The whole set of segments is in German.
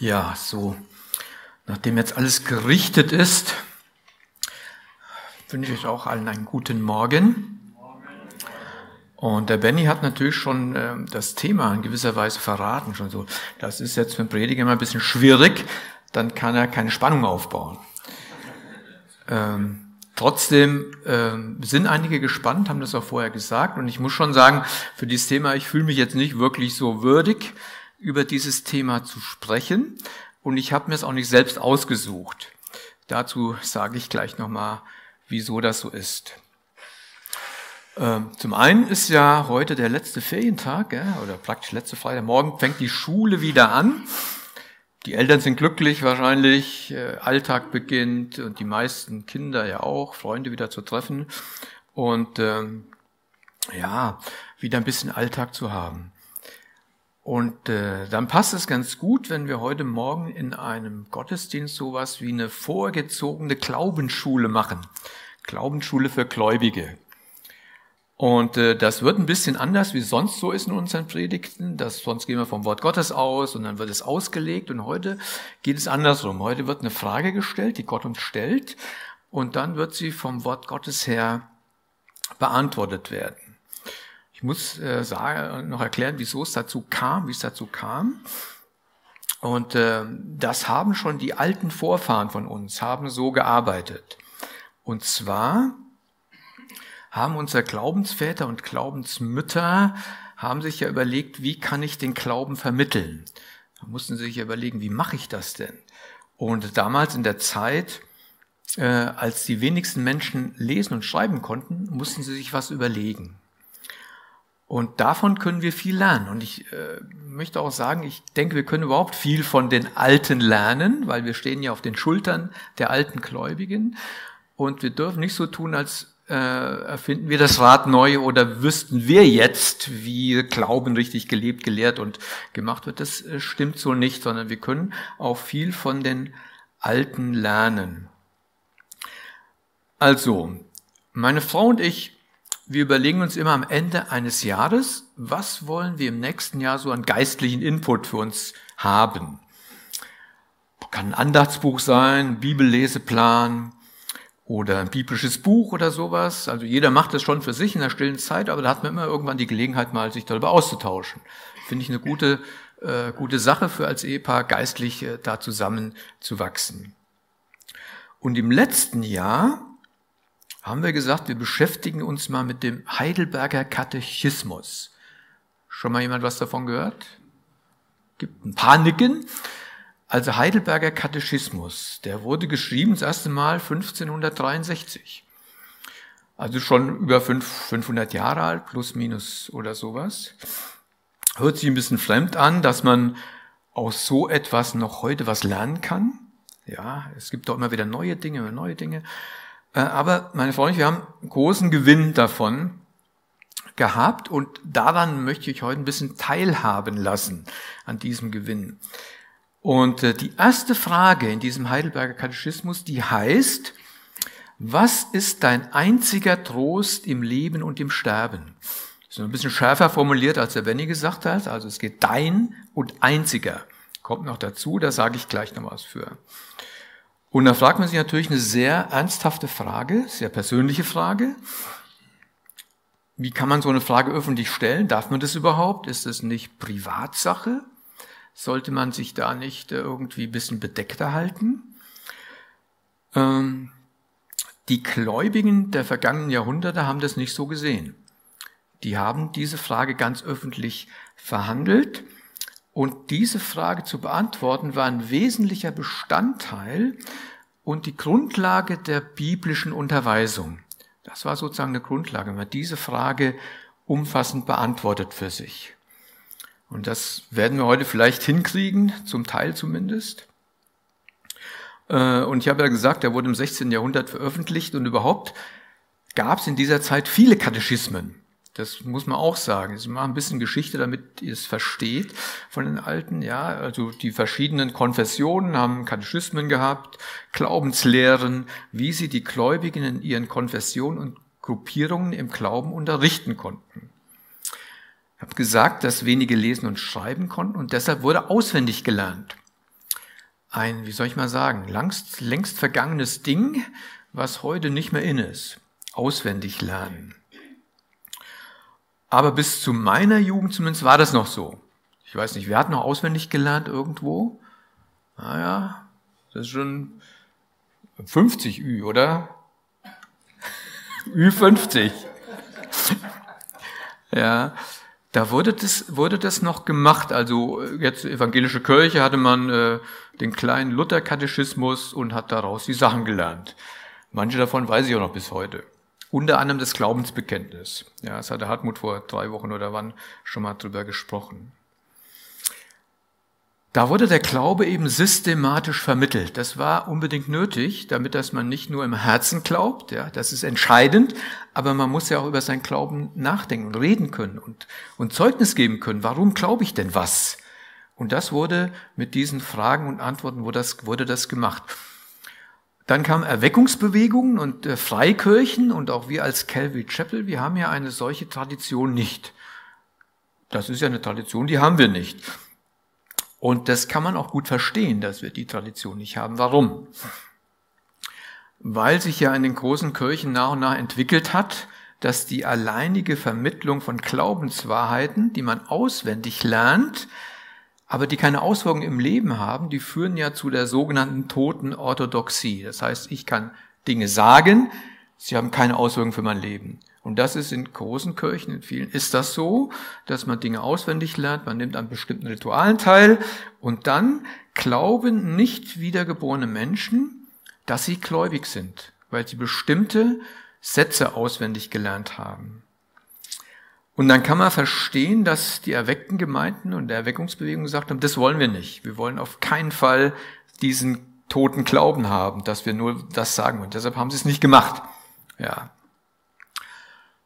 Ja, so, nachdem jetzt alles gerichtet ist, wünsche ich auch allen einen guten Morgen. Und der Benny hat natürlich schon äh, das Thema in gewisser Weise verraten, schon so. Das ist jetzt für einen Prediger immer ein bisschen schwierig, dann kann er keine Spannung aufbauen. Ähm, trotzdem äh, sind einige gespannt, haben das auch vorher gesagt. Und ich muss schon sagen, für dieses Thema, ich fühle mich jetzt nicht wirklich so würdig, über dieses Thema zu sprechen. Und ich habe mir es auch nicht selbst ausgesucht. Dazu sage ich gleich nochmal, wieso das so ist. Ähm, zum einen ist ja heute der letzte Ferientag, oder praktisch letzte Freitag. Morgen fängt die Schule wieder an. Die Eltern sind glücklich wahrscheinlich, äh, Alltag beginnt und die meisten Kinder ja auch, Freunde wieder zu treffen und ähm, ja, wieder ein bisschen Alltag zu haben. Und äh, dann passt es ganz gut, wenn wir heute Morgen in einem Gottesdienst sowas wie eine vorgezogene Glaubensschule machen. Glaubensschule für Gläubige. Und äh, das wird ein bisschen anders, wie sonst so ist in unseren Predigten. Das, sonst gehen wir vom Wort Gottes aus und dann wird es ausgelegt. Und heute geht es andersrum. Heute wird eine Frage gestellt, die Gott uns stellt. Und dann wird sie vom Wort Gottes her beantwortet werden. Ich muss äh, sagen, noch erklären, wieso es dazu kam, wie es dazu kam. Und äh, das haben schon die alten Vorfahren von uns, haben so gearbeitet. Und zwar haben unsere Glaubensväter und Glaubensmütter haben sich ja überlegt, wie kann ich den Glauben vermitteln? Da mussten sie sich überlegen, wie mache ich das denn? Und damals in der Zeit, äh, als die wenigsten Menschen lesen und schreiben konnten, mussten sie sich was überlegen. Und davon können wir viel lernen. Und ich äh, möchte auch sagen, ich denke, wir können überhaupt viel von den Alten lernen, weil wir stehen ja auf den Schultern der alten Gläubigen. Und wir dürfen nicht so tun, als äh, erfinden wir das Rad neu oder wüssten wir jetzt, wie Glauben richtig gelebt, gelehrt und gemacht wird. Das äh, stimmt so nicht, sondern wir können auch viel von den Alten lernen. Also, meine Frau und ich wir überlegen uns immer am Ende eines Jahres, was wollen wir im nächsten Jahr so an geistlichen Input für uns haben. Kann ein Andachtsbuch sein, Bibelleseplan oder ein biblisches Buch oder sowas. Also jeder macht das schon für sich in der stillen Zeit, aber da hat man immer irgendwann die Gelegenheit, mal sich darüber auszutauschen. Finde ich eine gute, äh, gute Sache für als Ehepaar, geistlich äh, da zusammen zu wachsen. Und im letzten Jahr haben wir gesagt, wir beschäftigen uns mal mit dem Heidelberger Katechismus. Schon mal jemand was davon gehört? Gibt ein paar Nicken. Also Heidelberger Katechismus, der wurde geschrieben das erste Mal 1563. Also schon über 500 Jahre alt, plus minus oder sowas. Hört sich ein bisschen fremd an, dass man aus so etwas noch heute was lernen kann. Ja, es gibt doch immer wieder neue Dinge, neue Dinge. Äh, aber meine Freunde, wir haben großen Gewinn davon gehabt und daran möchte ich heute ein bisschen teilhaben lassen an diesem Gewinn. Und äh, die erste Frage in diesem Heidelberger Katechismus, die heißt, was ist dein einziger Trost im Leben und im Sterben? Das ist ein bisschen schärfer formuliert, als der Benny gesagt hat. Also es geht dein und einziger. Kommt noch dazu, da sage ich gleich noch was für. Und da fragt man sich natürlich eine sehr ernsthafte Frage, sehr persönliche Frage. Wie kann man so eine Frage öffentlich stellen? Darf man das überhaupt? Ist das nicht Privatsache? Sollte man sich da nicht irgendwie ein bisschen bedeckter halten? Ähm, die Gläubigen der vergangenen Jahrhunderte haben das nicht so gesehen. Die haben diese Frage ganz öffentlich verhandelt und diese Frage zu beantworten war ein wesentlicher Bestandteil und die Grundlage der biblischen Unterweisung. Das war sozusagen eine Grundlage, wenn man diese Frage umfassend beantwortet für sich. Und das werden wir heute vielleicht hinkriegen, zum Teil zumindest. Äh, und ich habe ja gesagt, er wurde im 16. Jahrhundert veröffentlicht und überhaupt gab es in dieser Zeit viele Katechismen. Das muss man auch sagen. Sie machen ein bisschen Geschichte, damit ihr es versteht von den Alten. Ja, also die verschiedenen Konfessionen haben Katechismen gehabt, Glaubenslehren, wie sie die Gläubigen in ihren Konfessionen und Gruppierungen im Glauben unterrichten konnten. Ich habe gesagt, dass wenige lesen und schreiben konnten und deshalb wurde auswendig gelernt. ein, wie soll ich mal sagen, längst, längst vergangenes Ding, was heute nicht mehr in ist. Auswendig lernen. Aber bis zu meiner Jugend zumindest war das noch so. Ich weiß nicht, wer hat noch auswendig gelernt irgendwo? Naja, das ist schon 50 Ü, oder? Ü 50. ja, da wurde das, wurde das noch gemacht. Also jetzt evangelische Kirche hatte man äh, den kleinen Luther-Katechismus und hat daraus die Sachen gelernt. Manche davon weiß ich auch noch bis heute. Unter anderem das Glaubensbekenntnis. Ja, das hatte Hartmut vor drei Wochen oder wann schon mal drüber gesprochen. Da wurde der Glaube eben systematisch vermittelt. Das war unbedingt nötig, damit dass man nicht nur im Herzen glaubt, ja, das ist entscheidend, aber man muss ja auch über sein Glauben nachdenken und reden können und, und Zeugnis geben können. Warum glaube ich denn was? Und das wurde mit diesen Fragen und Antworten wurde das, wurde das gemacht. Dann kamen Erweckungsbewegungen und äh, Freikirchen und auch wir als Calvary Chapel, wir haben ja eine solche Tradition nicht. Das ist ja eine Tradition, die haben wir nicht. Und das kann man auch gut verstehen, dass wir die Tradition nicht haben. Warum? Weil sich ja in den großen Kirchen nach und nach entwickelt hat, dass die alleinige Vermittlung von Glaubenswahrheiten, die man auswendig lernt, aber die keine Auswirkungen im Leben haben, die führen ja zu der sogenannten toten Orthodoxie. Das heißt, ich kann Dinge sagen, sie haben keine Auswirkungen für mein Leben. Und das ist in großen Kirchen, in vielen ist das so, dass man Dinge auswendig lernt, man nimmt an bestimmten Ritualen teil und dann glauben nicht wiedergeborene Menschen, dass sie gläubig sind, weil sie bestimmte Sätze auswendig gelernt haben. Und dann kann man verstehen, dass die erweckten Gemeinden und der Erweckungsbewegung gesagt haben, das wollen wir nicht. Wir wollen auf keinen Fall diesen toten Glauben haben, dass wir nur das sagen. Und deshalb haben sie es nicht gemacht. Ja,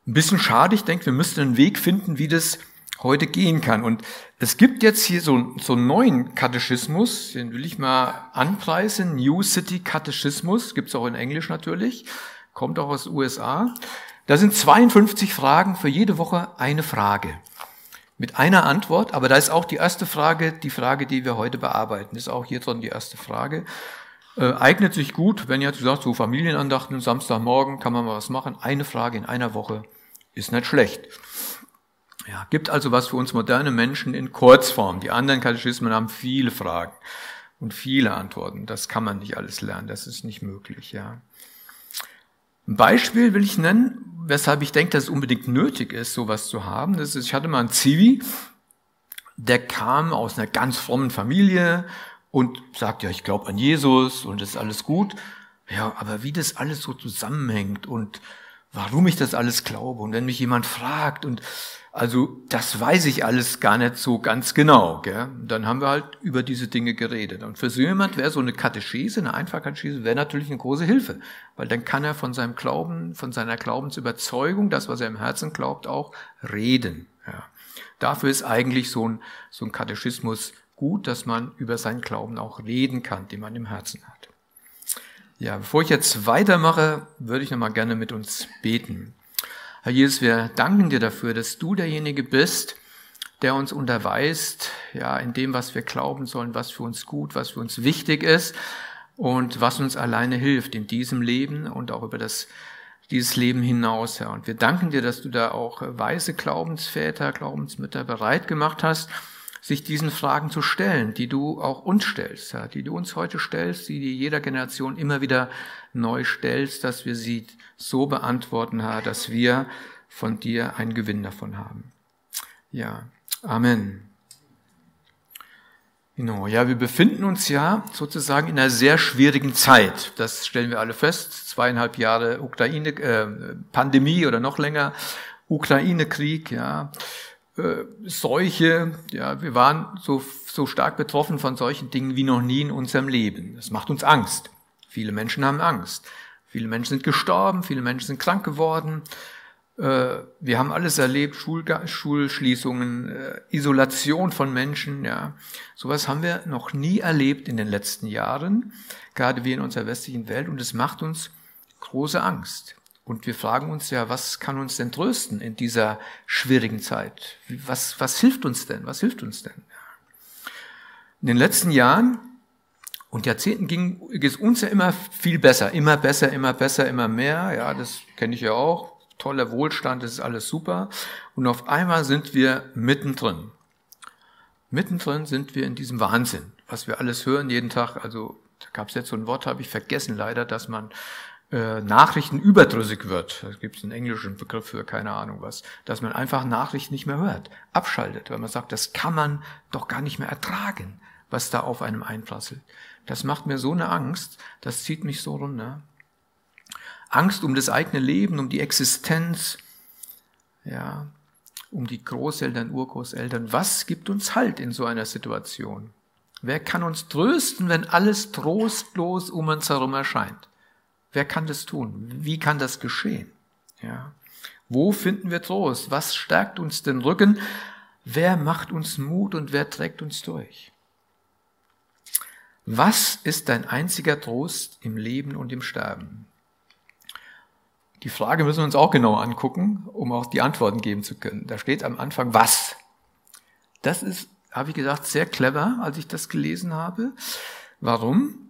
ein bisschen schade. Ich denke, wir müssten einen Weg finden, wie das heute gehen kann. Und es gibt jetzt hier so, so einen neuen Katechismus, den will ich mal anpreisen. New City Katechismus, gibt's auch in Englisch natürlich, kommt auch aus den USA. Da sind 52 Fragen, für jede Woche eine Frage. Mit einer Antwort, aber da ist auch die erste Frage, die Frage, die wir heute bearbeiten, ist auch hier drin die erste Frage. Äh, eignet sich gut, wenn ihr jetzt sagt, so Familienandachten, Samstagmorgen kann man mal was machen. Eine Frage in einer Woche ist nicht schlecht. Ja, gibt also was für uns moderne Menschen in Kurzform. Die anderen Katechismen haben viele Fragen und viele Antworten. Das kann man nicht alles lernen. Das ist nicht möglich, ja. Ein Beispiel will ich nennen, weshalb ich denke, dass es unbedingt nötig ist, sowas zu haben. Das ist, ich hatte mal einen Zivi, der kam aus einer ganz frommen Familie und sagt, ja, ich glaube an Jesus und ist alles gut. Ja, aber wie das alles so zusammenhängt und warum ich das alles glaube. Und wenn mich jemand fragt und also das weiß ich alles gar nicht so ganz genau. Gell? Dann haben wir halt über diese Dinge geredet. Und für so jemand wäre so eine Katechese, eine Einfachkatechese, wäre natürlich eine große Hilfe. Weil dann kann er von seinem Glauben, von seiner Glaubensüberzeugung, das, was er im Herzen glaubt, auch reden. Ja. Dafür ist eigentlich so ein, so ein Katechismus gut, dass man über seinen Glauben auch reden kann, den man im Herzen hat. Ja, bevor ich jetzt weitermache, würde ich nochmal gerne mit uns beten. Herr Jesus, wir danken dir dafür, dass du derjenige bist, der uns unterweist, ja, in dem, was wir glauben sollen, was für uns gut, was für uns wichtig ist und was uns alleine hilft in diesem Leben und auch über das, dieses Leben hinaus, Herr. Und wir danken dir, dass du da auch weise Glaubensväter, Glaubensmütter bereit gemacht hast, sich diesen Fragen zu stellen, die du auch uns stellst, ja, die du uns heute stellst, die du jeder Generation immer wieder neu stellst, dass wir sie so beantworten, Herr, dass wir von dir einen Gewinn davon haben. Ja, Amen. Genau, ja, wir befinden uns ja sozusagen in einer sehr schwierigen Zeit. Das stellen wir alle fest. Zweieinhalb Jahre Ukraine, äh, Pandemie oder noch länger, Ukraine-Krieg, ja äh, Seuche, ja, wir waren so, so stark betroffen von solchen Dingen wie noch nie in unserem Leben. Das macht uns Angst. Viele Menschen haben Angst. Viele Menschen sind gestorben, viele Menschen sind krank geworden. Äh, wir haben alles erlebt, Schul Schulschließungen, äh, Isolation von Menschen, ja. Sowas haben wir noch nie erlebt in den letzten Jahren, gerade wir in unserer westlichen Welt, und es macht uns große Angst. Und wir fragen uns ja, was kann uns denn trösten in dieser schwierigen Zeit? Was, was hilft uns denn? Was hilft uns denn? In den letzten Jahren Und Jahrzehnten ging es uns ja immer viel besser, immer besser, immer besser, immer mehr. Ja, das kenne ich ja auch. Toller Wohlstand, das ist alles super. Und auf einmal sind wir mittendrin. Mittendrin sind wir in diesem Wahnsinn, was wir alles hören jeden Tag. Also da gab es jetzt so ein Wort, habe ich vergessen leider, dass man äh, Nachrichten überdrüssig wird. Da gibt es einen englischen Begriff für keine Ahnung was, dass man einfach Nachrichten nicht mehr hört, abschaltet, weil man sagt, das kann man doch gar nicht mehr ertragen, was da auf einem einprasselt. Das macht mir so eine Angst, das zieht mich so runter. Angst um das eigene Leben, um die Existenz, ja, um die Großeltern, Urgroßeltern. Was gibt uns Halt in so einer Situation? Wer kann uns trösten, wenn alles trostlos um uns herum erscheint? Wer kann das tun? Wie kann das geschehen? Ja. Wo finden wir Trost? Was stärkt uns den Rücken? Wer macht uns Mut und wer trägt uns durch? Was ist dein einziger Trost im Leben und im Sterben? Die Frage müssen wir uns auch genau angucken, um auch die Antworten geben zu können. Da steht am Anfang was. Das ist, habe ich gesagt, sehr clever, als ich das gelesen habe. Warum?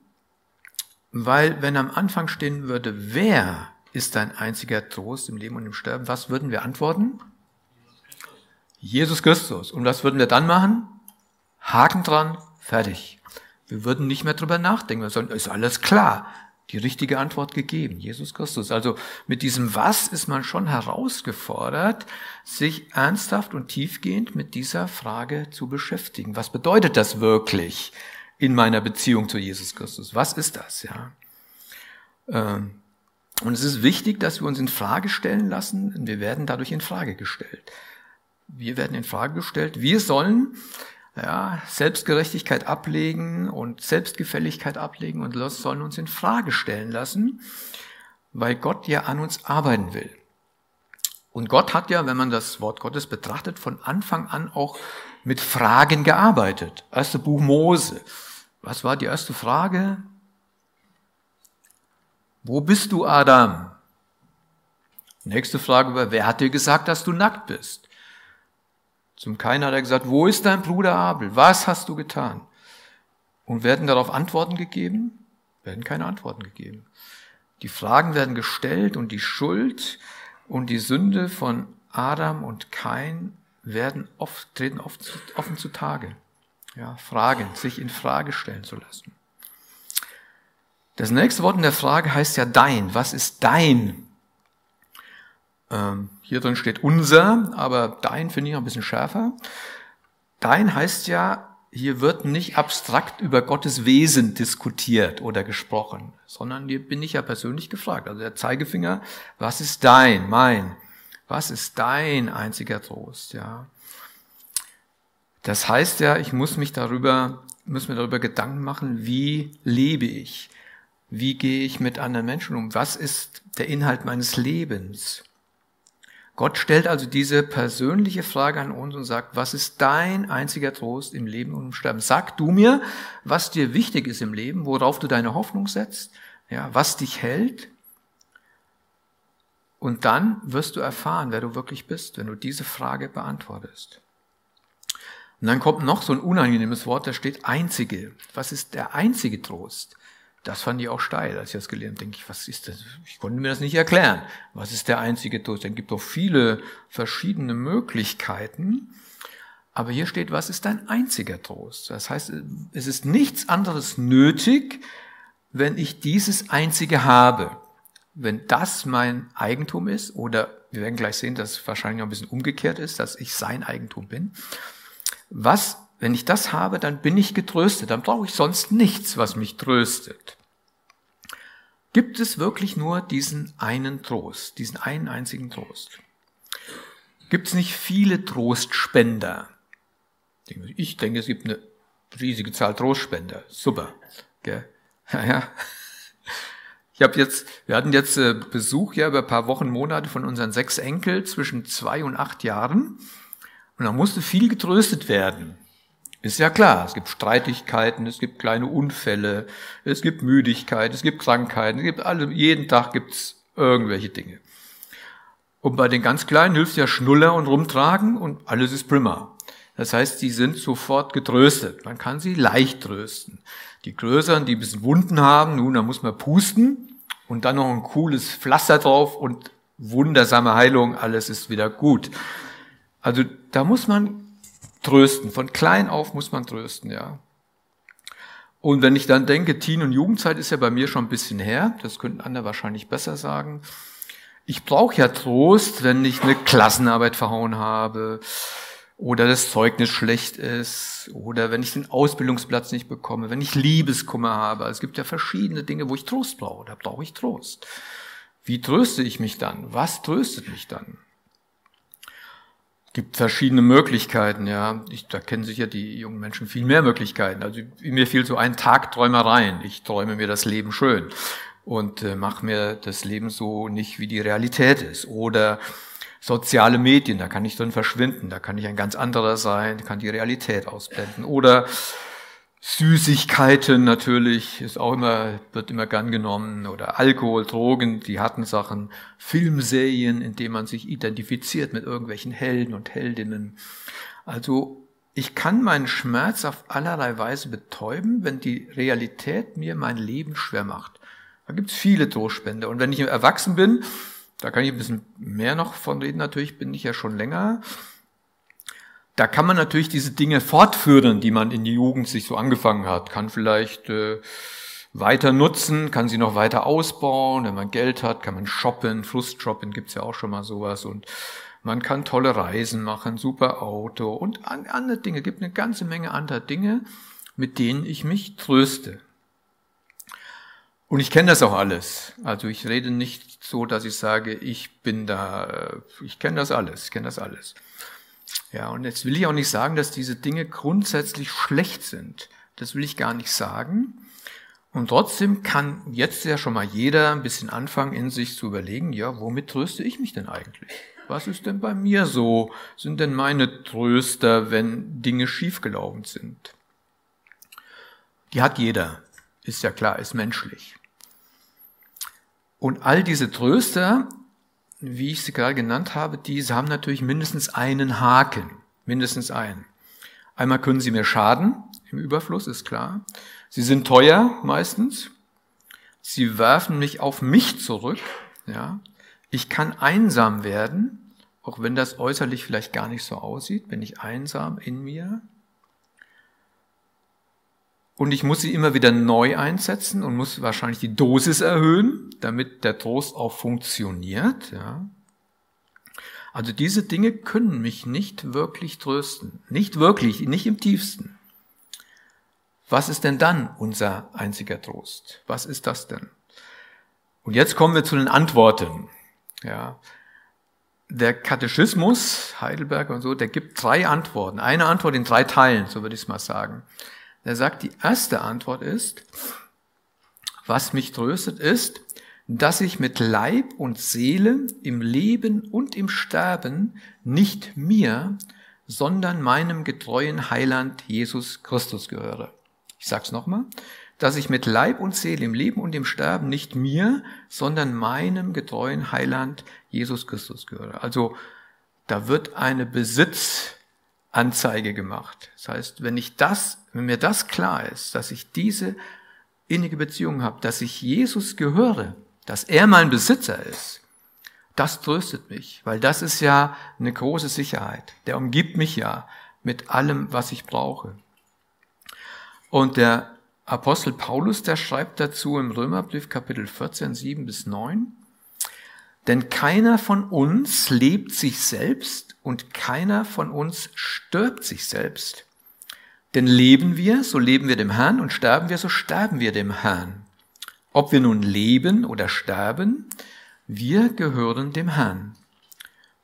Weil wenn am Anfang stehen würde, wer ist dein einziger Trost im Leben und im Sterben, was würden wir antworten? Jesus Christus. Und was würden wir dann machen? Haken dran, fertig. Wir würden nicht mehr drüber nachdenken, sondern ist alles klar. Die richtige Antwort gegeben, Jesus Christus. Also mit diesem Was ist man schon herausgefordert, sich ernsthaft und tiefgehend mit dieser Frage zu beschäftigen. Was bedeutet das wirklich in meiner Beziehung zu Jesus Christus? Was ist das, ja? Ähm, und es ist wichtig, dass wir uns in Frage stellen lassen. Wir werden dadurch in Frage gestellt. Wir werden in Frage gestellt. Wir sollen ja, Selbstgerechtigkeit ablegen und Selbstgefälligkeit ablegen und sollen uns in Frage stellen lassen, weil Gott ja an uns arbeiten will. Und Gott hat ja, wenn man das Wort Gottes betrachtet, von Anfang an auch mit Fragen gearbeitet. Erste Buch Mose. Was war die erste Frage? Wo bist du, Adam? Nächste Frage war, wer hat dir gesagt, dass du nackt bist? Zum Kain hat er gesagt, wo ist dein Bruder Abel? Was hast du getan? Und werden darauf Antworten gegeben? Werden keine Antworten gegeben. Die Fragen werden gestellt und die Schuld und die Sünde von Adam und Kain werden oft, treten oft offen zutage. Ja, Fragen, sich in Frage stellen zu lassen. Das nächste Wort in der Frage heißt ja dein. Was ist dein? Ähm, hier drin steht unser, aber dein finde ich ein bisschen schärfer. Dein heißt ja, hier wird nicht abstrakt über Gottes Wesen diskutiert oder gesprochen, sondern hier bin ich ja persönlich gefragt. Also der Zeigefinger, was ist dein, mein? Was ist dein einziger Trost, ja? Das heißt ja, ich muss mich darüber, muss mir darüber Gedanken machen, wie lebe ich? Wie gehe ich mit anderen Menschen um? Was ist der Inhalt meines Lebens? Gott stellt also diese persönliche Frage an uns und sagt, was ist dein einziger Trost im Leben und im Sterben? Sag du mir, was dir wichtig ist im Leben, worauf du deine Hoffnung setzt, ja, was dich hält. Und dann wirst du erfahren, wer du wirklich bist, wenn du diese Frage beantwortest. Und dann kommt noch so ein unangenehmes Wort, da steht einzige. Was ist der einzige Trost? Das fand ich auch steil, als ich das gelernt. Denke ich, was ist das? Ich konnte mir das nicht erklären. Was ist der einzige Tod? Es gibt doch viele verschiedene Möglichkeiten. Aber hier steht, was ist dein einziger Trost? Das heißt, es ist nichts anderes nötig, wenn ich dieses einzige habe. Wenn das mein Eigentum ist, oder wir werden gleich sehen, dass es wahrscheinlich auch ein bisschen umgekehrt ist, dass ich sein Eigentum bin. Was wenn ich das habe, dann bin ich getröstet, dann brauche ich sonst nichts, was mich tröstet. Gibt es wirklich nur diesen einen Trost, diesen einen einzigen Trost? Gibt es nicht viele Trostspender? Ich denke, es gibt eine riesige Zahl Trostspender. Super. Ja, Ich habe jetzt, wir hatten jetzt äh, Besuch ja über ein paar Wochen, Monate von unseren sechs Enkel zwischen zwei und acht Jahren. Und da musste viel getröstet werden. Ist ja klar, es gibt Streitigkeiten, es gibt kleine Unfälle, es gibt Müdigkeit, es gibt Krankheiten, es gibt alle, jeden Tag gibt's irgendwelche Dinge. Und bei den ganz Kleinen hilft ja Schnuller und Rumtragen und alles ist prima. Das heißt, die sind sofort getröstet. Man kann sie leicht trösten. Die größeren, die ein bisschen Wunden haben, nun, da muss man pusten und dann noch ein cooles Pflaster drauf und wundersame Heilung, alles ist wieder gut. Also da muss man trösten. Von klein auf muss man trösten, ja. Und wenn ich dann denke, Teen- und Jugendzeit ist ja bei mir schon ein bisschen her, das könnten andere wahrscheinlich besser sagen. Ich brauche ja Trost, wenn ich eine Klassenarbeit verhauen habe oder das Zeugnis schlecht ist oder wenn ich den Ausbildungsplatz nicht bekomme, wenn ich Liebeskummer habe. Es gibt ja verschiedene Dinge, wo ich Trost brauche. Da brauche ich Trost. Wie tröste ich mich dann? Was tröstet mich dann? Gibt verschiedene Möglichkeiten, ja. Ich, da kennen sich ja die jungen Menschen viel mehr Möglichkeiten. Also mir fiel so ein Tag Träumereien. Ich träume mir das Leben schön und äh, mache mir das Leben so nicht, wie die Realität ist. Oder soziale Medien, da kann ich drin verschwinden, da kann ich ein ganz anderer sein, kann die Realität ausblenden. Oder Süßigkeiten natürlich ist auch immer, wird immer gern genommen oder Alkohol, Drogen, die harten Sachen, Filmserien, in denen man sich identifiziert mit irgendwelchen Helden und Heldinnen. Also ich kann meinen Schmerz auf allerlei Weise betäuben, wenn die Realität mir mein Leben schwer macht. Da gibt's viele Trostspender. Und wenn ich erwachsen bin, da kann ich ein bisschen mehr noch von reden, natürlich bin ich ja schon länger da kann man natürlich diese Dinge fortführen, die man in die Jugend sich so angefangen hat. Kann vielleicht äh, weiter nutzen, kann sie noch weiter ausbauen. Wenn man Geld hat, kann man shoppen. Frustshoppen gibt's ja auch schon mal sowas. Und man kann tolle Reisen machen, super Auto und andere Dinge. gibt eine ganze Menge anderer Dinge, mit denen ich mich tröste. Und ich kenne das auch alles. Also ich rede nicht so, dass ich sage, ich bin da, äh, ich kenne das alles, ich kenne das alles. Ja, und jetzt will ich auch nicht sagen, dass diese Dinge grundsätzlich schlecht sind. Das will ich gar nicht sagen. Und trotzdem kann jetzt ja schon mal jeder ein bisschen anfangen, in sich zu überlegen, ja, womit tröste ich mich denn eigentlich? Was ist denn bei mir so? Sind denn meine Tröster, wenn Dinge schiefgelaufen sind? Die hat jeder. Ist ja klar, ist menschlich. Und all diese Tröster wie ich sie gerade genannt habe, diese haben natürlich mindestens einen Haken. Mindestens einen. Einmal können sie mir schaden, im Überfluss ist klar. Sie sind teuer meistens. Sie werfen mich auf mich zurück. Ja. Ich kann einsam werden, auch wenn das äußerlich vielleicht gar nicht so aussieht, bin ich einsam in mir. Und ich muss sie immer wieder neu einsetzen und muss wahrscheinlich die Dosis erhöhen, damit der Trost auch funktioniert. Ja. Also diese Dinge können mich nicht wirklich trösten. Nicht wirklich, nicht im tiefsten. Was ist denn dann unser einziger Trost? Was ist das denn? Und jetzt kommen wir zu den Antworten. Ja. Der Katechismus, Heidelberg und so, der gibt drei Antworten. Eine Antwort in drei Teilen, so würde ich es mal sagen. Er sagt, die erste Antwort ist, was mich tröstet, ist, dass ich mit Leib und Seele im Leben und im Sterben nicht mir, sondern meinem getreuen Heiland Jesus Christus gehöre. Ich sag's nochmal, dass ich mit Leib und Seele im Leben und im Sterben nicht mir, sondern meinem getreuen Heiland Jesus Christus gehöre. Also da wird eine Besitz Anzeige gemacht. Das heißt, wenn ich das, wenn mir das klar ist, dass ich diese innige Beziehung habe, dass ich Jesus gehöre, dass er mein Besitzer ist, das tröstet mich, weil das ist ja eine große Sicherheit. Der umgibt mich ja mit allem, was ich brauche. Und der Apostel Paulus, der schreibt dazu im Römerbrief Kapitel 14, 7 bis 9, denn keiner von uns lebt sich selbst und keiner von uns stirbt sich selbst. Denn leben wir, so leben wir dem Herrn und sterben wir, so sterben wir dem Herrn. Ob wir nun leben oder sterben, wir gehören dem Herrn.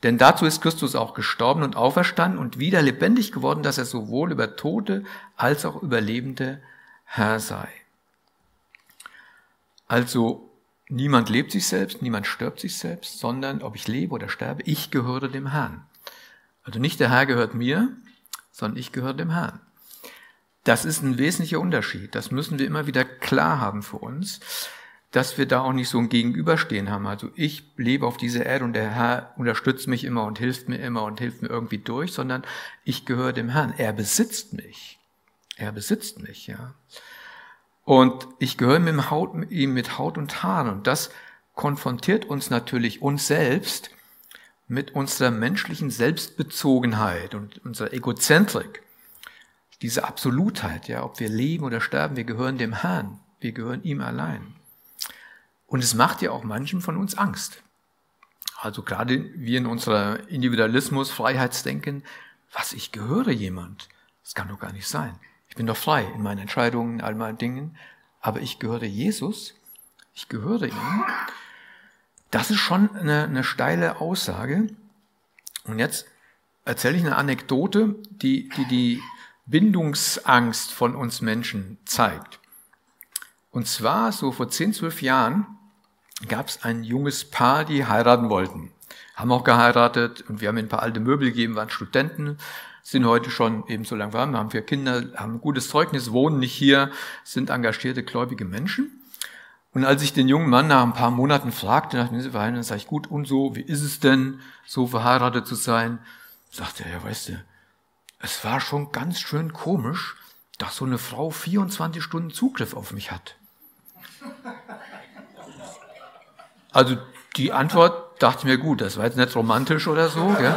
Denn dazu ist Christus auch gestorben und auferstanden und wieder lebendig geworden, dass er sowohl über Tote als auch über Lebende Herr sei. Also Niemand lebt sich selbst, niemand stirbt sich selbst, sondern ob ich lebe oder sterbe, ich gehöre dem Herrn. Also nicht der Herr gehört mir, sondern ich gehöre dem Herrn. Das ist ein wesentlicher Unterschied. Das müssen wir immer wieder klar haben für uns. dass wir da auch nicht so ein Gegenüberstehen haben. Also ich lebe auf dieser Erde und der Herr unterstützt mich immer und hilft mir immer und hilft mir irgendwie durch, sondern ich gehöre dem Herrn. Er besitzt mich. Er besitzt mich, ja. Und ich gehöre mit Haut, ihm mit Haut und Haaren. Und das konfrontiert uns natürlich uns selbst mit unserer menschlichen Selbstbezogenheit und unserer Egozentrik. Diese Absolutheit, ja, ob wir leben oder sterben, wir gehören dem Herrn. Wir gehören ihm allein. Und es macht ja auch manchen von uns Angst. Also gerade wir in unserer Individualismus, Freiheitsdenken, was, ich gehöre jemand? Das kann doch gar nicht sein. Ich bin doch frei in meinen Entscheidungen, in all meinen Dingen, aber ich gehöre Jesus, ich gehöre ihm. Das ist schon eine, eine steile Aussage. Und jetzt erzähle ich eine Anekdote, die, die die Bindungsangst von uns Menschen zeigt. Und zwar so vor 10, 12 Jahren gab es ein junges Paar, die heiraten wollten. Haben auch geheiratet und wir haben ihnen ein paar alte Möbel gegeben, waren Studenten, sind heute schon eben so lange warm, haben vier Kinder, haben ein gutes Zeugnis, wohnen nicht hier, sind engagierte, gläubige Menschen. Und als ich den jungen Mann nach ein paar Monaten fragte, nach dem Verhalten, dann sage ich, gut, und so, wie ist es denn, so verheiratet zu sein? Sagte er, ja, weißt du, es war schon ganz schön komisch, dass so eine Frau 24 Stunden Zugriff auf mich hat. Also die Antwort dachte ich mir gut, das war jetzt nicht romantisch oder so. Gell?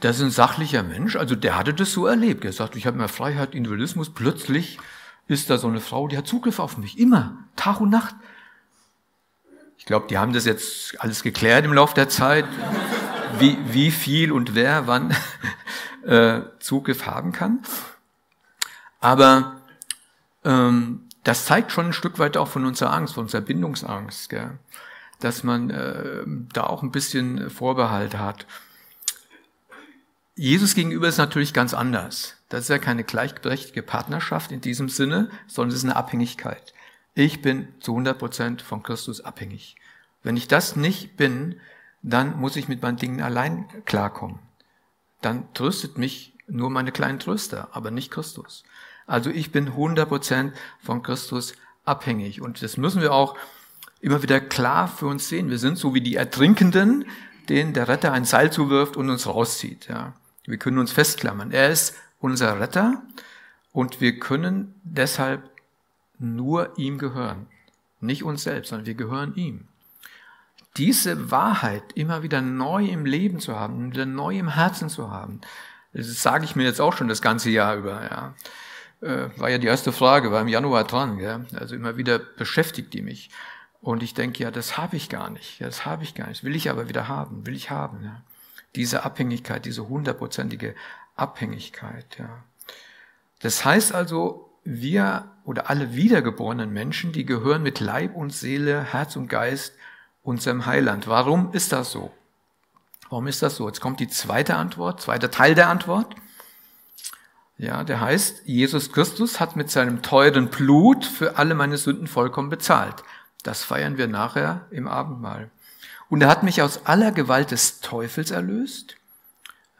Das ist ein sachlicher Mensch, also der hatte das so erlebt. Er sagt, ich habe mehr Freiheit, Individualismus, plötzlich ist da so eine Frau, die hat Zugriff auf mich, immer, Tag und Nacht. Ich glaube, die haben das jetzt alles geklärt im Laufe der Zeit, wie, wie viel und wer wann äh, Zugriff haben kann. Aber ähm, das zeigt schon ein Stück weit auch von unserer Angst, von unserer Bindungsangst, gell? dass man äh, da auch ein bisschen Vorbehalt hat. Jesus gegenüber ist natürlich ganz anders. Das ist ja keine gleichberechtigte Partnerschaft in diesem Sinne, sondern es ist eine Abhängigkeit. Ich bin zu 100 Prozent von Christus abhängig. Wenn ich das nicht bin, dann muss ich mit meinen Dingen allein klarkommen. Dann tröstet mich nur meine kleinen Tröster, aber nicht Christus. Also ich bin 100% von Christus abhängig. Und das müssen wir auch immer wieder klar für uns sehen. Wir sind so wie die Ertrinkenden, denen der Retter ein Seil zuwirft und uns rauszieht. Ja. Wir können uns festklammern. Er ist unser Retter und wir können deshalb nur ihm gehören. Nicht uns selbst, sondern wir gehören ihm. Diese Wahrheit immer wieder neu im Leben zu haben, wieder neu im Herzen zu haben, das sage ich mir jetzt auch schon das ganze Jahr über. Ja äh, war ja die erste Frage, war im Januar dran. Gell? Also immer wieder beschäftigt die mich. Und ich denke, ja, das habe ich gar nicht. Ja, das habe ich gar nicht. Will ich aber wieder haben. Will ich haben. Ja? Diese Abhängigkeit, diese hundertprozentige Abhängigkeit. Ja. Das heißt also, wir oder alle wiedergeborenen Menschen, die gehören mit Leib und Seele, Herz und Geist unserem Heiland. Warum ist das so? Warum ist das so? Jetzt kommt die zweite Antwort, zweiter Teil der Antwort. Ja, der heißt, Jesus Christus hat mit seinem teuren Blut für alle meine Sünden vollkommen bezahlt. Das feiern wir nachher im Abendmahl. Und er hat mich aus aller Gewalt des Teufels erlöst.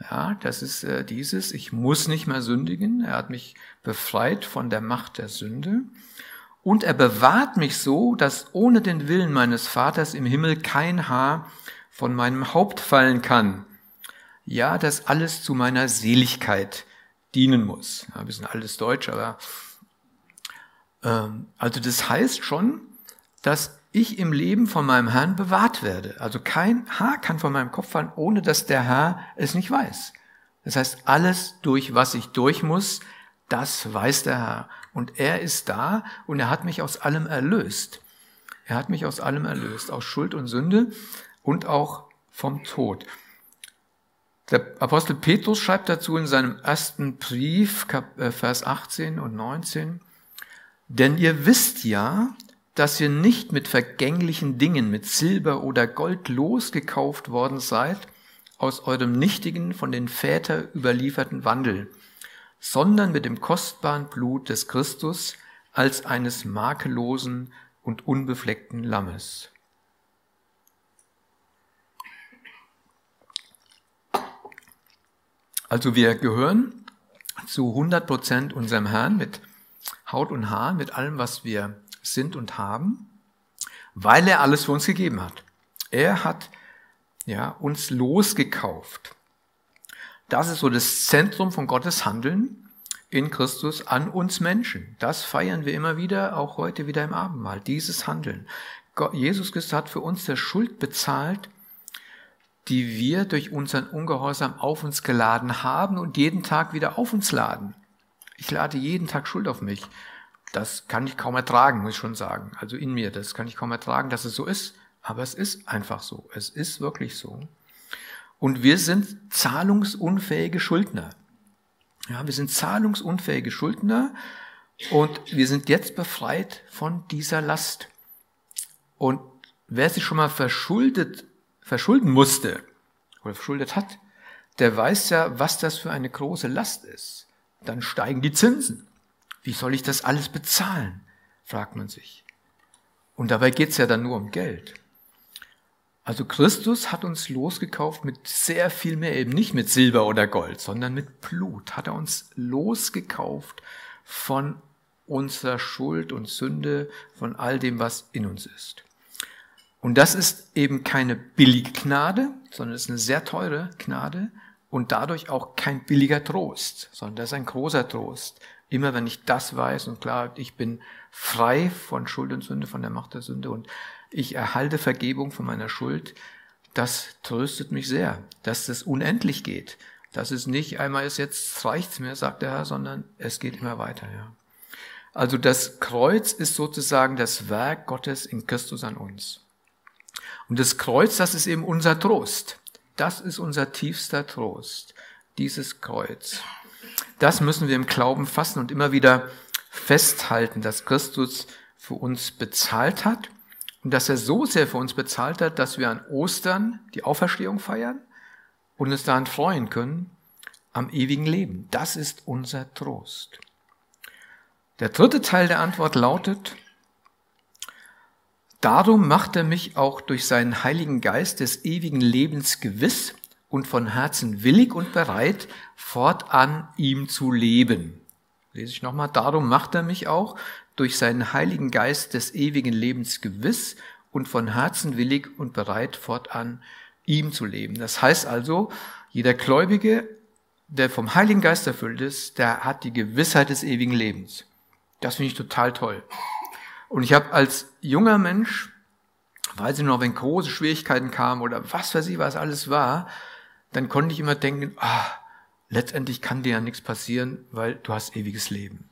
Ja, das ist äh, dieses, ich muss nicht mehr sündigen. Er hat mich befreit von der Macht der Sünde. Und er bewahrt mich so, dass ohne den Willen meines Vaters im Himmel kein Haar von meinem Haupt fallen kann. Ja, das alles zu meiner Seligkeit dienen muss. Ja, ein bisschen altes Deutsch, aber ähm, also das heißt schon, dass ich im Leben von meinem Herrn bewahrt werde. Also kein Haar kann von meinem Kopf fallen, ohne dass der Herr es nicht weiß. Das heißt, alles, durch was ich durch muss, das weiß der Herr. Und er ist da und er hat mich aus allem erlöst. Er hat mich aus allem erlöst, aus Schuld und Sünde und auch vom Tod. Der Apostel Petrus schreibt dazu in seinem ersten Brief, äh, Vers 18 und 19, denn ihr wisst ja, dass ihr nicht mit vergänglichen Dingen, mit Silber oder Gold losgekauft worden seid, aus eurem nichtigen, von den Vätern überlieferten Wandel, sondern mit dem kostbaren Blut des Christus als eines makellosen und unbefleckten Lammes. Also wir gehören zu 100 Prozent unserem Herrn mit Haut und Haar, mit allem, was wir sind und haben, weil er alles für uns gegeben hat. Er hat ja, uns losgekauft. Das ist so das Zentrum von Gottes Handeln in Christus an uns Menschen. Das feiern wir immer wieder, auch heute wieder im Abendmahl, dieses Handeln. Jesus Christus hat für uns der Schuld bezahlt, die wir durch unseren Ungehorsam auf uns geladen haben und jeden Tag wieder auf uns laden. Ich lade jeden Tag Schuld auf mich. Das kann ich kaum ertragen, muss ich schon sagen. Also in mir, das kann ich kaum ertragen, dass es so ist. Aber es ist einfach so. Es ist wirklich so. Und wir sind zahlungsunfähige Schuldner. Ja, wir sind zahlungsunfähige Schuldner und wir sind jetzt befreit von dieser Last. Und wer sich schon mal verschuldet, verschulden musste oder verschuldet hat, der weiß ja, was das für eine große Last ist. Dann steigen die Zinsen. Wie soll ich das alles bezahlen? fragt man sich. Und dabei geht's ja dann nur um Geld. Also Christus hat uns losgekauft mit sehr viel mehr, eben nicht mit Silber oder Gold, sondern mit Blut. Hat er uns losgekauft von unserer Schuld und Sünde, von all dem, was in uns ist. Und das ist eben keine billige Gnade, sondern es ist eine sehr teure Gnade und dadurch auch kein billiger Trost, sondern das ist ein großer Trost. Immer wenn ich das weiß und klar, ich bin frei von Schuld und Sünde, von der Macht der Sünde und ich erhalte Vergebung von meiner Schuld, das tröstet mich sehr, dass das unendlich geht. Dass es nicht einmal ist, jetzt reicht's mir, sagt der Herr, sondern es geht immer weiter, ja. Also das Kreuz ist sozusagen das Werk Gottes in Christus an uns. Und das Kreuz, das ist eben unser Trost. Das ist unser tiefster Trost. Dieses Kreuz. Das müssen wir im Glauben fassen und immer wieder festhalten, dass Christus für uns bezahlt hat und dass er so sehr für uns bezahlt hat, dass wir an Ostern die Auferstehung feiern und uns daran freuen können am ewigen Leben. Das ist unser Trost. Der dritte Teil der Antwort lautet, Darum macht er mich auch durch seinen Heiligen Geist des ewigen Lebens gewiss und von Herzen willig und bereit, fortan ihm zu leben. Lese ich nochmal. Darum macht er mich auch durch seinen Heiligen Geist des ewigen Lebens gewiss und von Herzen willig und bereit, fortan ihm zu leben. Das heißt also, jeder Gläubige, der vom Heiligen Geist erfüllt ist, der hat die Gewissheit des ewigen Lebens. Das finde ich total toll. Und ich habe als junger Mensch, weiß ich noch, wenn große Schwierigkeiten kamen oder was weiß ich, was alles war, dann konnte ich immer denken, ah, letztendlich kann dir ja nichts passieren, weil du hast ewiges Leben.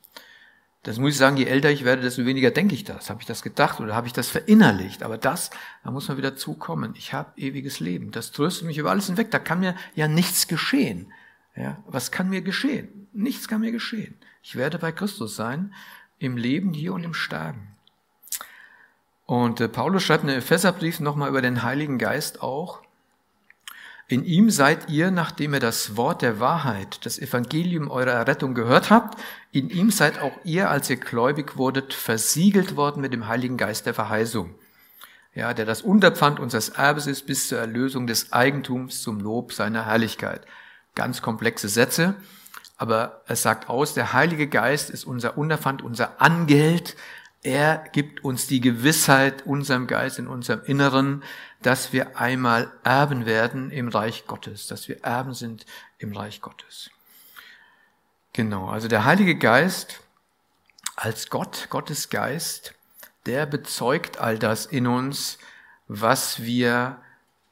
Das muss ich sagen, je älter ich werde, desto weniger denke ich das. Habe ich das gedacht oder habe ich das verinnerlicht? Aber das, da muss man wieder zukommen. Ich habe ewiges Leben. Das tröstet mich über alles hinweg. Da kann mir ja nichts geschehen. Ja, was kann mir geschehen? Nichts kann mir geschehen. Ich werde bei Christus sein, im Leben hier und im Sterben. Und äh, Paulus schreibt in den Epheserbrief nochmal über den Heiligen Geist auch, in ihm seid ihr, nachdem ihr das Wort der Wahrheit, das Evangelium eurer Errettung gehört habt, in ihm seid auch ihr, als ihr gläubig wurdet, versiegelt worden mit dem Heiligen Geist der Verheißung. Ja, der das Unterpfand unseres Erbes ist bis zur Erlösung des Eigentums zum Lob seiner Herrlichkeit. Ganz komplexe Sätze, aber es sagt aus, der Heilige Geist ist unser Unterpfand, unser Angeld, er gibt uns die Gewissheit unserem Geist, in unserem Inneren, dass wir einmal Erben werden im Reich Gottes, dass wir Erben sind im Reich Gottes. Genau, also der Heilige Geist als Gott, Gottes Geist, der bezeugt all das in uns, was wir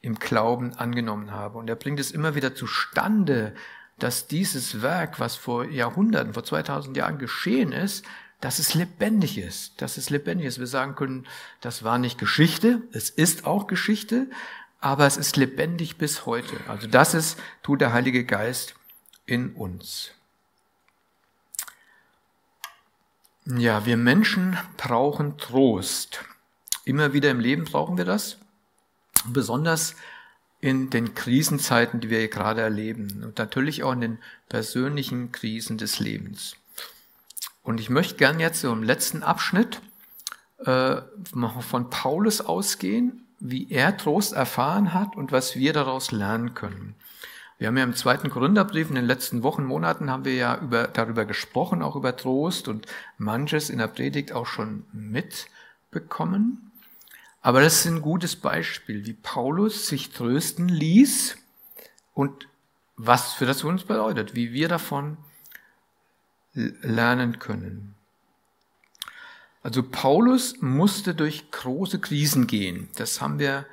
im Glauben angenommen haben. Und er bringt es immer wieder zustande, dass dieses Werk, was vor Jahrhunderten, vor 2000 Jahren geschehen ist, dass es lebendig ist, dass es lebendig ist. Wir sagen können, das war nicht Geschichte, es ist auch Geschichte, aber es ist lebendig bis heute. Also das ist, tut der Heilige Geist in uns. Ja, wir Menschen brauchen Trost. Immer wieder im Leben brauchen wir das. Besonders in den Krisenzeiten, die wir gerade erleben. Und natürlich auch in den persönlichen Krisen des Lebens. Und ich möchte gern jetzt so im letzten Abschnitt äh, von Paulus ausgehen, wie er Trost erfahren hat und was wir daraus lernen können. Wir haben ja im zweiten Korintherbrief in den letzten Wochen, Monaten haben wir ja über, darüber gesprochen, auch über Trost und manches in der Predigt auch schon mitbekommen. Aber das ist ein gutes Beispiel, wie Paulus sich trösten ließ und was für das uns bedeutet, wie wir davon lernen können. Also Paulus musste durch große Krisen gehen. Das haben wir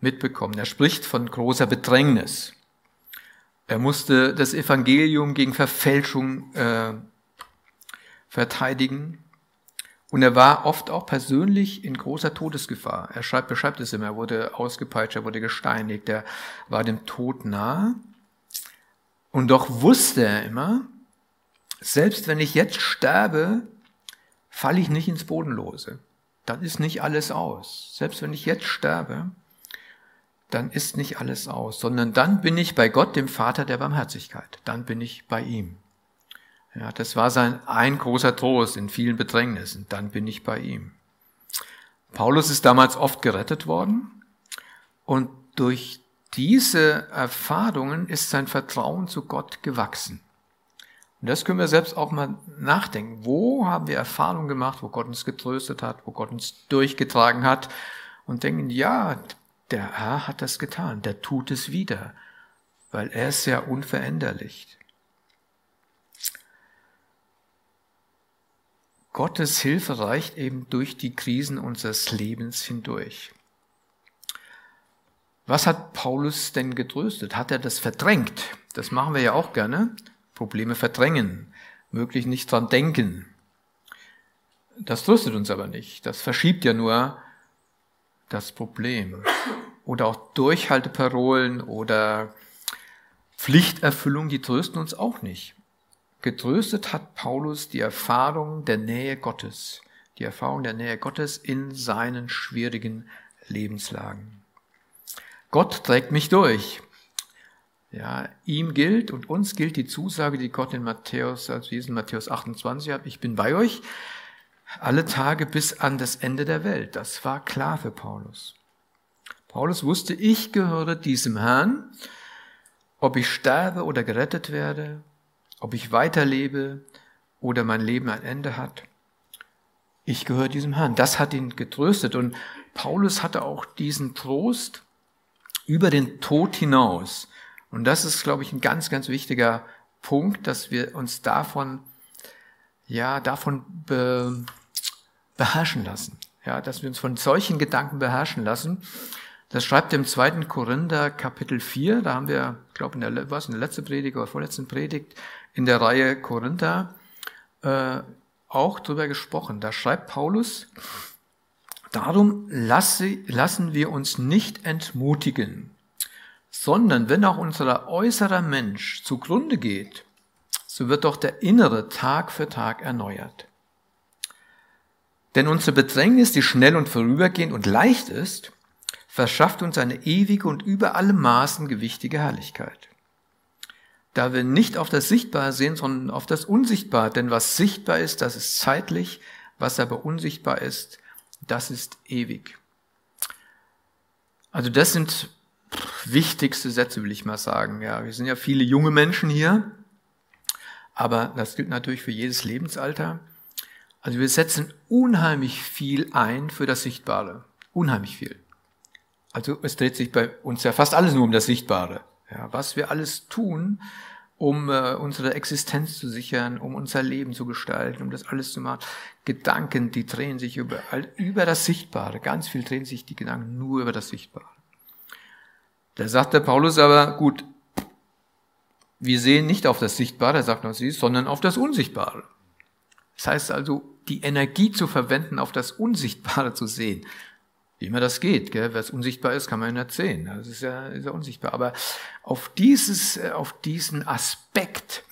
mitbekommen. Er spricht von großer Bedrängnis. Er musste das Evangelium gegen Verfälschung äh, verteidigen. Und er war oft auch persönlich in großer Todesgefahr. Er schreibt, beschreibt es immer, er wurde ausgepeitscht, er wurde gesteinigt, er war dem Tod nah. Und doch wusste er immer, selbst wenn ich jetzt sterbe, falle ich nicht ins Bodenlose. Dann ist nicht alles aus. Selbst wenn ich jetzt sterbe, dann ist nicht alles aus, sondern dann bin ich bei Gott, dem Vater der Barmherzigkeit. Dann bin ich bei ihm. Ja, das war sein ein großer Trost in vielen Bedrängnissen. Dann bin ich bei ihm. Paulus ist damals oft gerettet worden und durch diese Erfahrungen ist sein Vertrauen zu Gott gewachsen. Und das können wir selbst auch mal nachdenken. Wo haben wir Erfahrungen gemacht, wo Gott uns getröstet hat, wo Gott uns durchgetragen hat und denken, ja, der Herr hat das getan, der tut es wieder, weil er ist ja unveränderlich. Gottes Hilfe reicht eben durch die Krisen unseres Lebens hindurch. Was hat Paulus denn getröstet? Hat er das verdrängt? Das machen wir ja auch gerne. Probleme verdrängen, möglich nicht dran denken. Das tröstet uns aber nicht. Das verschiebt ja nur das Problem. Oder auch Durchhalteparolen oder Pflichterfüllung, die trösten uns auch nicht. Getröstet hat Paulus die Erfahrung der Nähe Gottes, die Erfahrung der Nähe Gottes in seinen schwierigen Lebenslagen. Gott trägt mich durch. Ja, ihm gilt und uns gilt die Zusage, die Gott in Matthäus, als wir in Matthäus 28 hat, ich bin bei euch alle Tage bis an das Ende der Welt. Das war klar für Paulus. Paulus wusste, ich gehöre diesem Herrn, ob ich sterbe oder gerettet werde, ob ich weiterlebe oder mein Leben ein Ende hat. Ich gehöre diesem Herrn. Das hat ihn getröstet. Und Paulus hatte auch diesen Trost über den Tod hinaus. Und das ist, glaube ich, ein ganz, ganz wichtiger Punkt, dass wir uns davon, ja, davon be, beherrschen lassen. Ja, dass wir uns von solchen Gedanken beherrschen lassen. Das schreibt im zweiten Korinther Kapitel 4, da haben wir, glaube, in der, was, in der letzten Predigt oder vorletzten Predigt in der Reihe Korinther äh, auch drüber gesprochen. Da schreibt Paulus, darum lasse, lassen wir uns nicht entmutigen, sondern wenn auch unser äußerer Mensch zugrunde geht, so wird doch der innere Tag für Tag erneuert. Denn unsere Bedrängnis, die schnell und vorübergehend und leicht ist, verschafft uns eine ewige und über alle Maßen gewichtige Herrlichkeit da wir nicht auf das Sichtbare sehen, sondern auf das Unsichtbare. Denn was sichtbar ist, das ist zeitlich, was aber unsichtbar ist, das ist ewig. Also das sind wichtigste Sätze, will ich mal sagen. Ja, wir sind ja viele junge Menschen hier, aber das gilt natürlich für jedes Lebensalter. Also wir setzen unheimlich viel ein für das Sichtbare. Unheimlich viel. Also es dreht sich bei uns ja fast alles nur um das Sichtbare. Ja, was wir alles tun, um äh, unsere Existenz zu sichern, um unser Leben zu gestalten, um das alles zu machen. Gedanken, die drehen sich über, über das Sichtbare. Ganz viel drehen sich die Gedanken nur über das Sichtbare. Da sagt der Paulus aber, gut, wir sehen nicht auf das Sichtbare, sagt uns sie, sondern auf das Unsichtbare. Das heißt also, die Energie zu verwenden, auf das Unsichtbare zu sehen. Wie immer das geht, gell? was unsichtbar ist, kann man nicht sehen. Das ist ja, ist ja unsichtbar. Aber auf dieses, äh, auf diesen Aspekt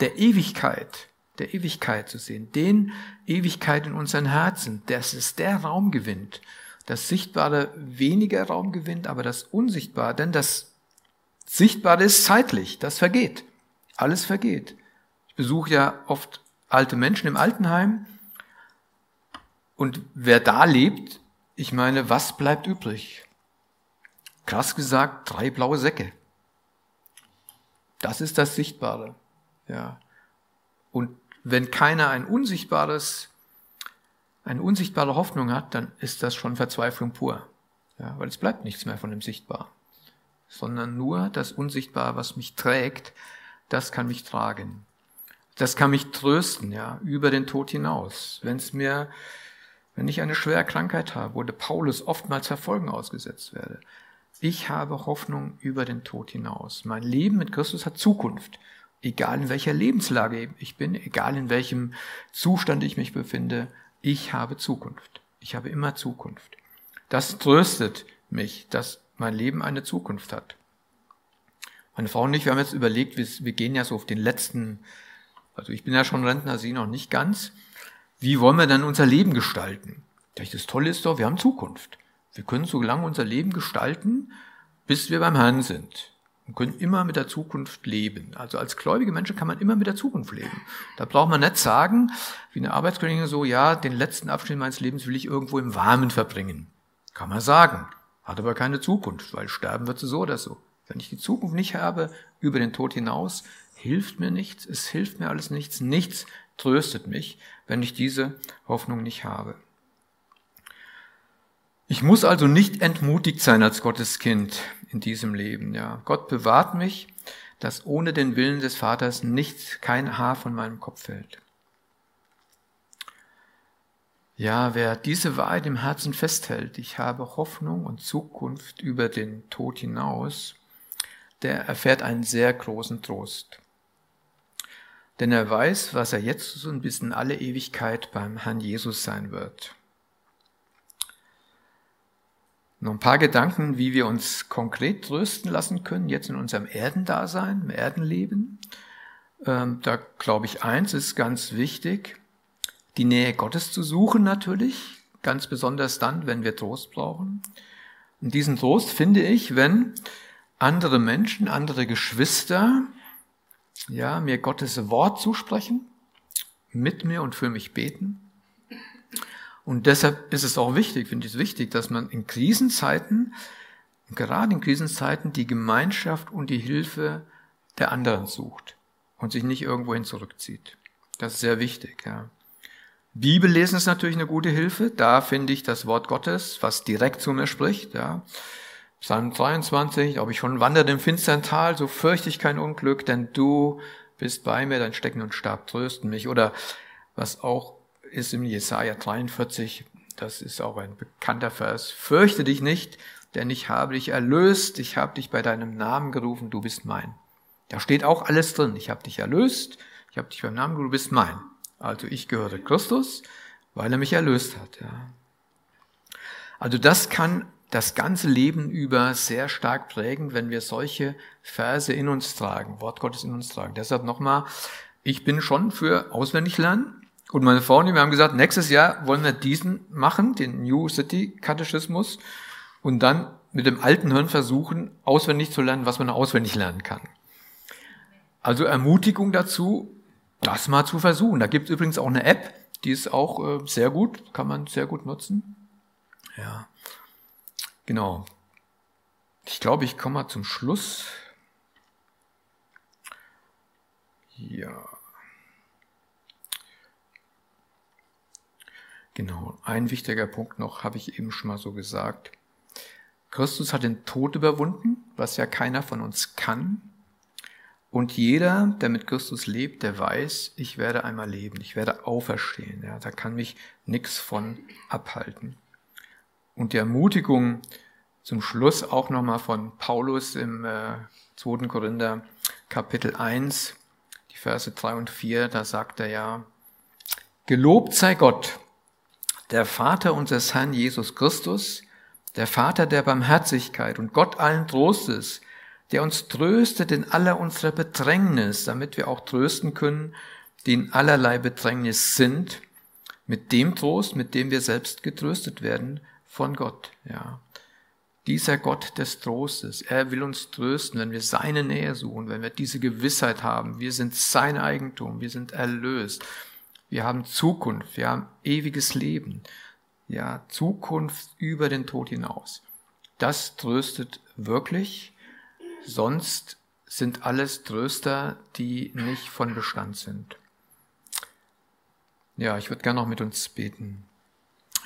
der Ewigkeit, der Ewigkeit zu sehen, den Ewigkeit in unseren Herzen, dass es der Raum gewinnt, das Sichtbare weniger Raum gewinnt, aber das Unsichtbare, denn das Sichtbare ist zeitlich, das vergeht. Alles vergeht. Ich besuche ja oft alte Menschen im Altenheim und wer da lebt, ich meine, was bleibt übrig? Krass gesagt, drei blaue Säcke. Das ist das Sichtbare. Ja. Und wenn keiner ein unsichtbares, eine unsichtbare Hoffnung hat, dann ist das schon Verzweiflung pur. Ja, weil es bleibt nichts mehr von dem Sichtbar. Sondern nur das Unsichtbare, was mich trägt, das kann mich tragen. Das kann mich trösten, ja, über den Tod hinaus. Wenn es mir, wenn ich eine schwere Krankheit habe, wurde Paulus oftmals Verfolgen ausgesetzt werde. Ich habe Hoffnung über den Tod hinaus. Mein Leben mit Christus hat Zukunft. Egal in welcher Lebenslage ich bin, egal in welchem Zustand ich mich befinde, ich habe Zukunft. Ich habe immer Zukunft. Das tröstet mich, dass mein Leben eine Zukunft hat. Meine Frau und ich, wir haben jetzt überlegt, wir, gehen ja so auf den letzten also ich bin ja schon Rentner, Sie noch nicht ganz. Wie wollen wir denn unser Leben gestalten? Das Tolle ist doch, wir haben Zukunft. Wir können so lange unser Leben gestalten, bis wir beim Herrn sind. Und können immer mit der Zukunft leben. Also als gläubige Menschen kann man immer mit der Zukunft leben. Da braucht man nicht sagen, wie eine Arbeitskollegin so, ja, den letzten Abschnitt meines Lebens will ich irgendwo im Warmen verbringen. Kann man sagen. Hat aber keine Zukunft, weil sterben wird sie so oder so. Wenn ich die Zukunft nicht habe, über den Tod hinaus, hilft mir nichts, es hilft mir alles nichts, nichts tröstet mich, wenn ich diese Hoffnung nicht habe. Ich muss also nicht entmutigt sein als Gottes Kind in diesem Leben. Ja, Gott bewahrt mich, dass ohne den Willen des Vaters nichts, kein Haar von meinem Kopf fällt. Ja, wer diese Wahrheit im Herzen festhält, ich habe Hoffnung und Zukunft über den Tod hinaus, der erfährt einen sehr großen Trost denn er weiß, was er jetzt so ein bisschen alle Ewigkeit beim Herrn Jesus sein wird. Noch ein paar Gedanken, wie wir uns konkret trösten lassen können, jetzt in unserem Erdendasein, im Erdenleben. Ähm, da glaube ich, eins ist ganz wichtig, die Nähe Gottes zu suchen natürlich, ganz besonders dann, wenn wir Trost brauchen. Und diesen Trost finde ich, wenn andere Menschen, andere Geschwister ja, mir Gottes Wort zusprechen, mit mir und für mich beten. Und deshalb ist es auch wichtig, finde ich es wichtig, dass man in Krisenzeiten, gerade in Krisenzeiten, die Gemeinschaft und die Hilfe der anderen sucht und sich nicht irgendwohin zurückzieht. Das ist sehr wichtig, ja. Bibellesen ist natürlich eine gute Hilfe. Da finde ich das Wort Gottes, was direkt zu mir spricht, ja. Psalm 22, ob ich schon wandere im finstern Tal, so fürchte ich kein Unglück, denn du bist bei mir, dein Stecken und Stab trösten mich. Oder was auch ist im Jesaja 43, das ist auch ein bekannter Vers, fürchte dich nicht, denn ich habe dich erlöst, ich habe dich bei deinem Namen gerufen, du bist mein. Da steht auch alles drin. Ich habe dich erlöst, ich habe dich beim Namen gerufen, du bist mein. Also ich gehöre Christus, weil er mich erlöst hat. Ja. Also das kann das ganze Leben über sehr stark prägen, wenn wir solche Verse in uns tragen, Wort Gottes in uns tragen. Deshalb nochmal, ich bin schon für auswendig lernen. Und meine Frau und ich, wir haben gesagt, nächstes Jahr wollen wir diesen machen, den New City Katechismus, und dann mit dem alten Hirn versuchen, auswendig zu lernen, was man auswendig lernen kann. Also Ermutigung dazu, das mal zu versuchen. Da gibt es übrigens auch eine App, die ist auch äh, sehr gut, kann man sehr gut nutzen. Ja. Genau. Ich glaube, ich komme mal zum Schluss. Ja. Genau. Ein wichtiger Punkt noch, habe ich eben schon mal so gesagt. Christus hat den Tod überwunden, was ja keiner von uns kann. Und jeder, der mit Christus lebt, der weiß, ich werde einmal leben, ich werde auferstehen. Ja, da kann mich nichts von abhalten. Und die Ermutigung zum Schluss auch nochmal von Paulus im äh, 2. Korinther Kapitel 1, die Verse 3 und 4, da sagt er ja, Gelobt sei Gott, der Vater unseres Herrn Jesus Christus, der Vater der Barmherzigkeit und Gott allen Trostes, der uns tröstet in aller unserer Bedrängnis, damit wir auch trösten können, die in allerlei Bedrängnis sind, mit dem Trost, mit dem wir selbst getröstet werden von Gott, ja. Dieser Gott des Trostes, er will uns trösten, wenn wir seine Nähe suchen, wenn wir diese Gewissheit haben, wir sind sein Eigentum, wir sind erlöst, wir haben Zukunft, wir haben ewiges Leben, ja, Zukunft über den Tod hinaus. Das tröstet wirklich, sonst sind alles Tröster, die nicht von Bestand sind. Ja, ich würde gerne noch mit uns beten.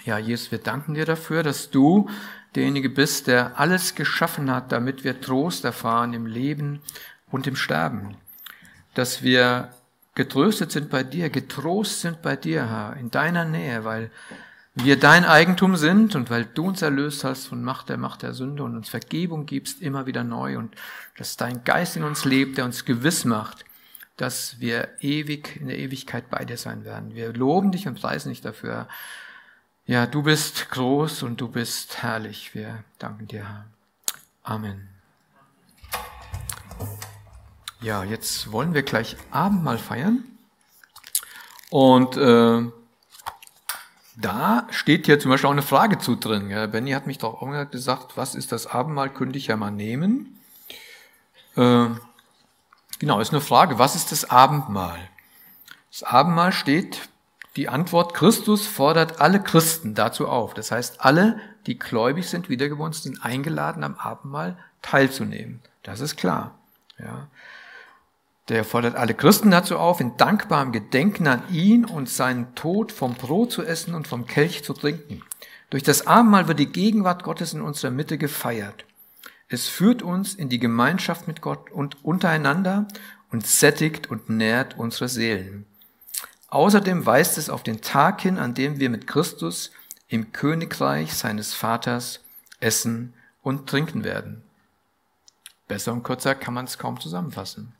Ja, Jesus, wir danken dir dafür, dass du derjenige bist, der alles geschaffen hat, damit wir Trost erfahren im Leben und im Sterben. Dass wir getröstet sind bei dir, getrost sind bei dir, Herr, in deiner Nähe, weil wir dein Eigentum sind und weil du uns erlöst hast von Macht der Macht der Sünde und uns Vergebung gibst immer wieder neu und dass dein Geist in uns lebt, der uns gewiss macht, dass wir ewig in der Ewigkeit bei dir sein werden. Wir loben dich und preisen dich dafür. Ja, du bist groß und du bist herrlich. Wir danken dir, Herr. Amen. Ja, jetzt wollen wir gleich Abendmahl feiern. Und äh, da steht hier zum Beispiel auch eine Frage zu drin. Ja, Benny hat mich doch auch gesagt, was ist das Abendmahl, könnte ich ja mal nehmen. Äh, genau, ist eine Frage, was ist das Abendmahl? Das Abendmahl steht, die Antwort, Christus fordert alle Christen dazu auf. Das heißt, alle, die gläubig sind, wiedergeboren sind, eingeladen, am Abendmahl teilzunehmen. Das ist klar. Ja. Der fordert alle Christen dazu auf, in dankbarem Gedenken an ihn und seinen Tod vom Brot zu essen und vom Kelch zu trinken. Durch das Abendmahl wird die Gegenwart Gottes in unserer Mitte gefeiert. Es führt uns in die Gemeinschaft mit Gott und untereinander und sättigt und nährt unsere Seelen. Außerdem weist es auf den Tag hin, an dem wir mit Christus im Königreich seines Vaters essen und trinken werden. Besser und kürzer kann man es kaum zusammenfassen.